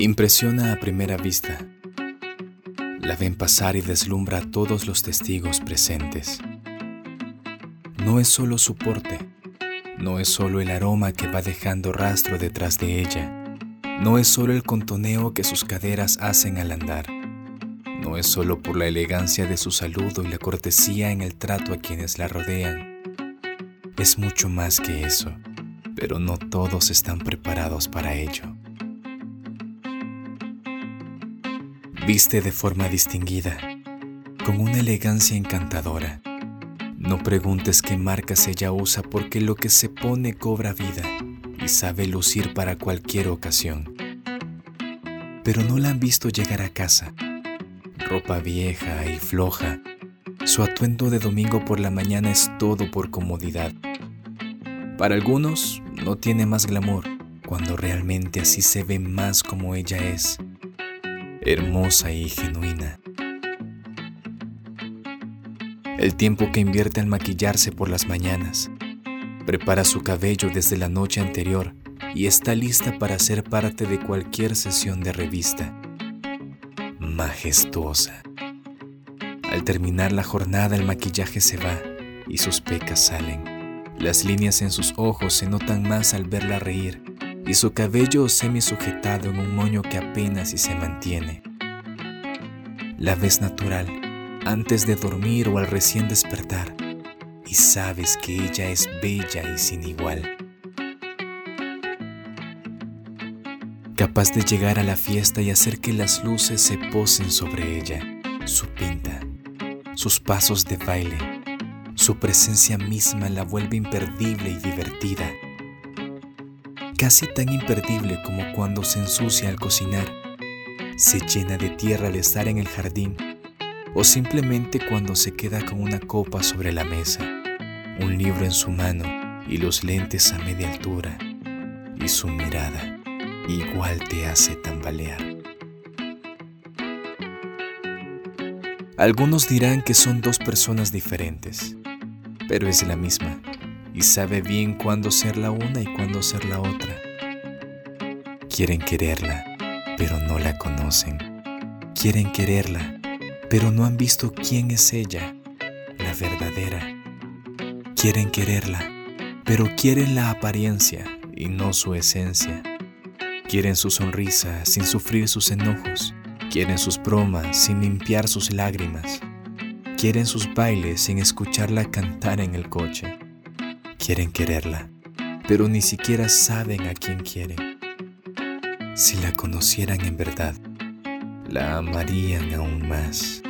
Impresiona a primera vista. La ven pasar y deslumbra a todos los testigos presentes. No es solo su porte, no es solo el aroma que va dejando rastro detrás de ella, no es solo el contoneo que sus caderas hacen al andar, no es solo por la elegancia de su saludo y la cortesía en el trato a quienes la rodean, es mucho más que eso, pero no todos están preparados para ello. Viste de forma distinguida, con una elegancia encantadora. No preguntes qué marcas ella usa porque lo que se pone cobra vida y sabe lucir para cualquier ocasión. Pero no la han visto llegar a casa. Ropa vieja y floja. Su atuendo de domingo por la mañana es todo por comodidad. Para algunos no tiene más glamour cuando realmente así se ve más como ella es hermosa y genuina. El tiempo que invierte al maquillarse por las mañanas, prepara su cabello desde la noche anterior y está lista para ser parte de cualquier sesión de revista. Majestuosa. Al terminar la jornada el maquillaje se va y sus pecas salen. Las líneas en sus ojos se notan más al verla reír y su cabello semi sujetado en un moño que apenas si se mantiene. La ves natural antes de dormir o al recién despertar y sabes que ella es bella y sin igual. Capaz de llegar a la fiesta y hacer que las luces se posen sobre ella, su pinta, sus pasos de baile, su presencia misma la vuelve imperdible y divertida casi tan imperdible como cuando se ensucia al cocinar, se llena de tierra al estar en el jardín o simplemente cuando se queda con una copa sobre la mesa, un libro en su mano y los lentes a media altura y su mirada igual te hace tambalear. Algunos dirán que son dos personas diferentes, pero es la misma y sabe bien cuándo ser la una y cuándo ser la otra. Quieren quererla, pero no la conocen. Quieren quererla, pero no han visto quién es ella, la verdadera. Quieren quererla, pero quieren la apariencia y no su esencia. Quieren su sonrisa sin sufrir sus enojos. Quieren sus bromas sin limpiar sus lágrimas. Quieren sus bailes sin escucharla cantar en el coche. Quieren quererla, pero ni siquiera saben a quién quieren. Si la conocieran en verdad, la amarían aún más.